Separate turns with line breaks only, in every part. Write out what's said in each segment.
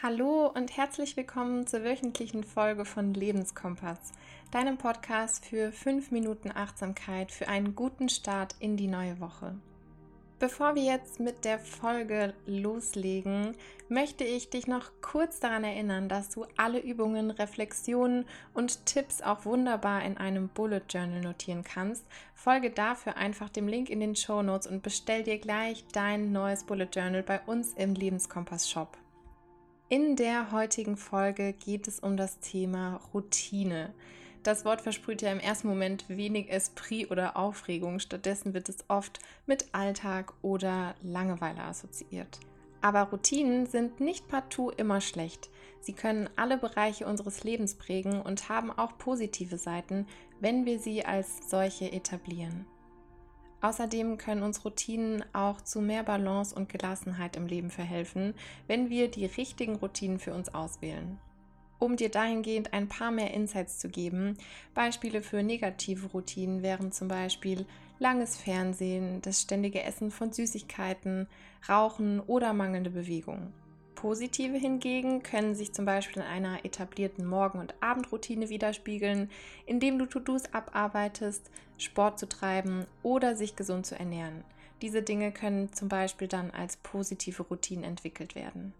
Hallo und herzlich willkommen zur wöchentlichen Folge von Lebenskompass, deinem Podcast für 5 Minuten Achtsamkeit für einen guten Start in die neue Woche. Bevor wir jetzt mit der Folge loslegen, möchte ich dich noch kurz daran erinnern, dass du alle Übungen, Reflexionen und Tipps auch wunderbar in einem Bullet Journal notieren kannst. Folge dafür einfach dem Link in den Show Notes und bestell dir gleich dein neues Bullet Journal bei uns im Lebenskompass Shop. In der heutigen Folge geht es um das Thema Routine. Das Wort versprüht ja im ersten Moment wenig Esprit oder Aufregung, stattdessen wird es oft mit Alltag oder Langeweile assoziiert. Aber Routinen sind nicht partout immer schlecht. Sie können alle Bereiche unseres Lebens prägen und haben auch positive Seiten, wenn wir sie als solche etablieren. Außerdem können uns Routinen auch zu mehr Balance und Gelassenheit im Leben verhelfen, wenn wir die richtigen Routinen für uns auswählen. Um dir dahingehend ein paar mehr Insights zu geben, Beispiele für negative Routinen wären zum Beispiel langes Fernsehen, das ständige Essen von Süßigkeiten, Rauchen oder mangelnde Bewegung. Positive hingegen können sich zum Beispiel in einer etablierten Morgen- und Abendroutine widerspiegeln, indem du To-Dos abarbeitest, Sport zu treiben oder sich gesund zu ernähren. Diese Dinge können zum Beispiel dann als positive Routinen entwickelt werden.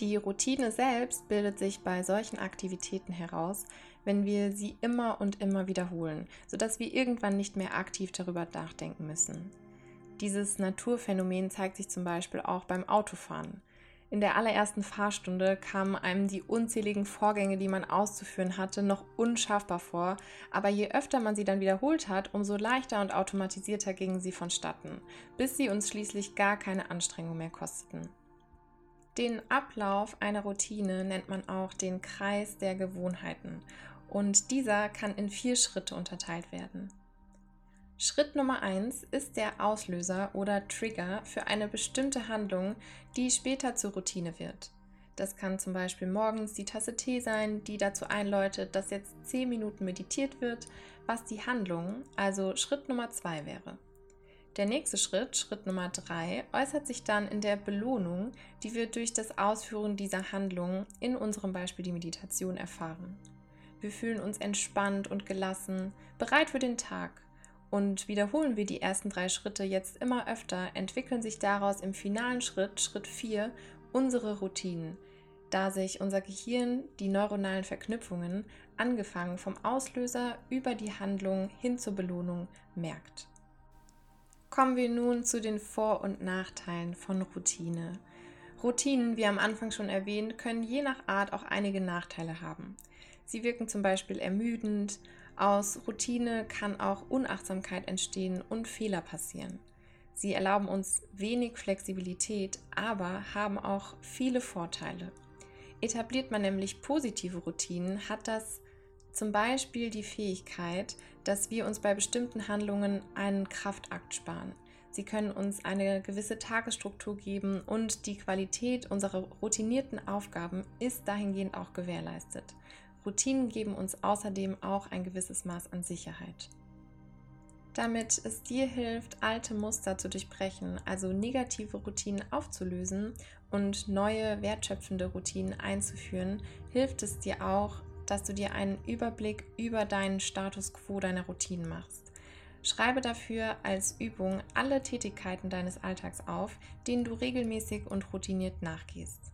Die Routine selbst bildet sich bei solchen Aktivitäten heraus, wenn wir sie immer und immer wiederholen, sodass wir irgendwann nicht mehr aktiv darüber nachdenken müssen. Dieses Naturphänomen zeigt sich zum Beispiel auch beim Autofahren. In der allerersten Fahrstunde kamen einem die unzähligen Vorgänge, die man auszuführen hatte, noch unschaffbar vor, aber je öfter man sie dann wiederholt hat, umso leichter und automatisierter gingen sie vonstatten, bis sie uns schließlich gar keine Anstrengung mehr kosteten. Den Ablauf einer Routine nennt man auch den Kreis der Gewohnheiten und dieser kann in vier Schritte unterteilt werden. Schritt Nummer 1 ist der Auslöser oder Trigger für eine bestimmte Handlung, die später zur Routine wird. Das kann zum Beispiel morgens die Tasse Tee sein, die dazu einläutet, dass jetzt 10 Minuten meditiert wird, was die Handlung, also Schritt Nummer 2 wäre. Der nächste Schritt, Schritt Nummer 3, äußert sich dann in der Belohnung, die wir durch das Ausführen dieser Handlung, in unserem Beispiel die Meditation, erfahren. Wir fühlen uns entspannt und gelassen, bereit für den Tag und wiederholen wir die ersten drei Schritte jetzt immer öfter, entwickeln sich daraus im finalen Schritt, Schritt 4, unsere Routinen, da sich unser Gehirn die neuronalen Verknüpfungen, angefangen vom Auslöser über die Handlung hin zur Belohnung, merkt. Kommen wir nun zu den Vor- und Nachteilen von Routine. Routinen, wie am Anfang schon erwähnt, können je nach Art auch einige Nachteile haben. Sie wirken zum Beispiel ermüdend, aus Routine kann auch Unachtsamkeit entstehen und Fehler passieren. Sie erlauben uns wenig Flexibilität, aber haben auch viele Vorteile. Etabliert man nämlich positive Routinen, hat das zum Beispiel die Fähigkeit, dass wir uns bei bestimmten Handlungen einen Kraftakt sparen. Sie können uns eine gewisse Tagesstruktur geben und die Qualität unserer routinierten Aufgaben ist dahingehend auch gewährleistet. Routinen geben uns außerdem auch ein gewisses Maß an Sicherheit. Damit es dir hilft, alte Muster zu durchbrechen, also negative Routinen aufzulösen und neue wertschöpfende Routinen einzuführen, hilft es dir auch, dass du dir einen Überblick über deinen Status quo deiner Routinen machst. Schreibe dafür als Übung alle Tätigkeiten deines Alltags auf, denen du regelmäßig und routiniert nachgehst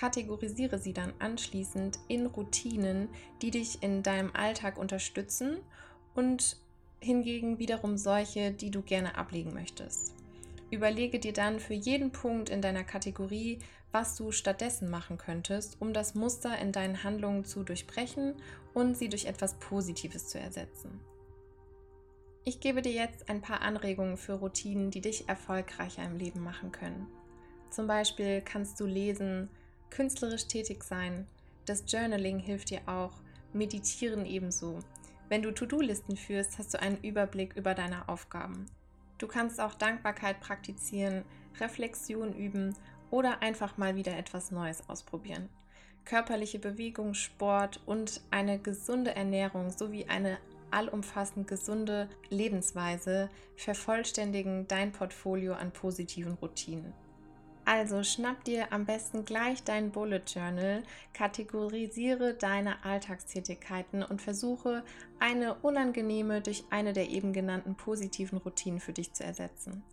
kategorisiere sie dann anschließend in Routinen, die dich in deinem Alltag unterstützen und hingegen wiederum solche, die du gerne ablegen möchtest. Überlege dir dann für jeden Punkt in deiner Kategorie, was du stattdessen machen könntest, um das Muster in deinen Handlungen zu durchbrechen und sie durch etwas Positives zu ersetzen. Ich gebe dir jetzt ein paar Anregungen für Routinen, die dich erfolgreicher im Leben machen können. Zum Beispiel kannst du lesen, künstlerisch tätig sein. Das Journaling hilft dir auch, meditieren ebenso. Wenn du To-Do-Listen führst, hast du einen Überblick über deine Aufgaben. Du kannst auch Dankbarkeit praktizieren, Reflexion üben oder einfach mal wieder etwas Neues ausprobieren. Körperliche Bewegung, Sport und eine gesunde Ernährung sowie eine allumfassend gesunde Lebensweise vervollständigen dein Portfolio an positiven Routinen. Also schnapp dir am besten gleich dein Bullet Journal, kategorisiere deine Alltagstätigkeiten und versuche eine unangenehme durch eine der eben genannten positiven Routinen für dich zu ersetzen.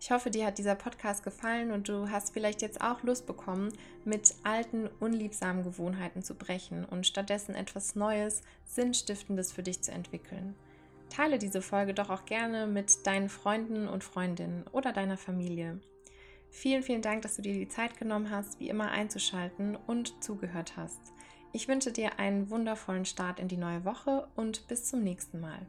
Ich hoffe, dir hat dieser Podcast gefallen und du hast vielleicht jetzt auch Lust bekommen, mit alten, unliebsamen Gewohnheiten zu brechen und stattdessen etwas Neues, Sinnstiftendes für dich zu entwickeln. Teile diese Folge doch auch gerne mit deinen Freunden und Freundinnen oder deiner Familie. Vielen, vielen Dank, dass du dir die Zeit genommen hast, wie immer einzuschalten und zugehört hast. Ich wünsche dir einen wundervollen Start in die neue Woche und bis zum nächsten Mal.